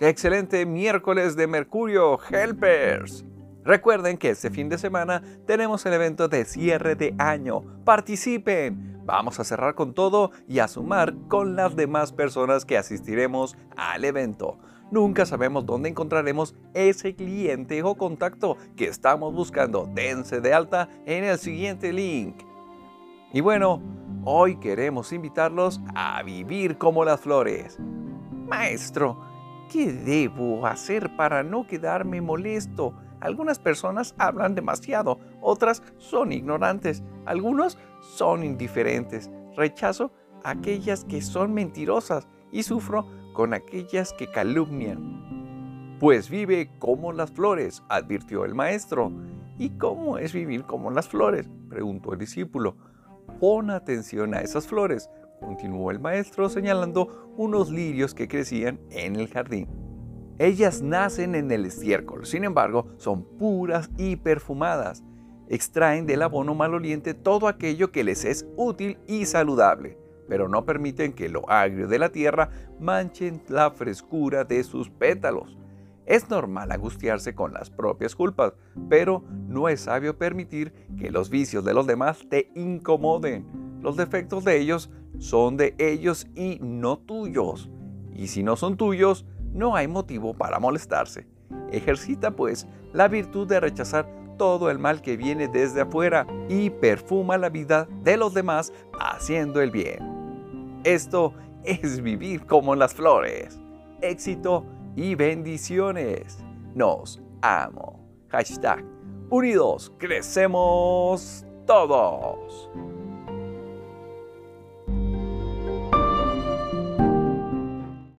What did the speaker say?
Excelente miércoles de Mercurio, Helpers. Recuerden que este fin de semana tenemos el evento de cierre de año. Participen. Vamos a cerrar con todo y a sumar con las demás personas que asistiremos al evento. Nunca sabemos dónde encontraremos ese cliente o contacto que estamos buscando. Dense de alta en el siguiente link. Y bueno, hoy queremos invitarlos a vivir como las flores. Maestro, ¿qué debo hacer para no quedarme molesto? Algunas personas hablan demasiado, otras son ignorantes, algunos son indiferentes. Rechazo aquellas que son mentirosas y sufro con aquellas que calumnian. Pues vive como las flores, advirtió el maestro. ¿Y cómo es vivir como las flores? preguntó el discípulo. Pon atención a esas flores, continuó el maestro señalando unos lirios que crecían en el jardín. Ellas nacen en el estiércol, sin embargo, son puras y perfumadas. Extraen del abono maloliente todo aquello que les es útil y saludable, pero no permiten que lo agrio de la tierra manchen la frescura de sus pétalos. Es normal angustiarse con las propias culpas, pero no es sabio permitir que los vicios de los demás te incomoden. Los defectos de ellos son de ellos y no tuyos. Y si no son tuyos, no hay motivo para molestarse. Ejercita pues la virtud de rechazar todo el mal que viene desde afuera y perfuma la vida de los demás haciendo el bien. Esto es vivir como las flores. Éxito y bendiciones. Nos amo. Hashtag Unidos crecemos todos.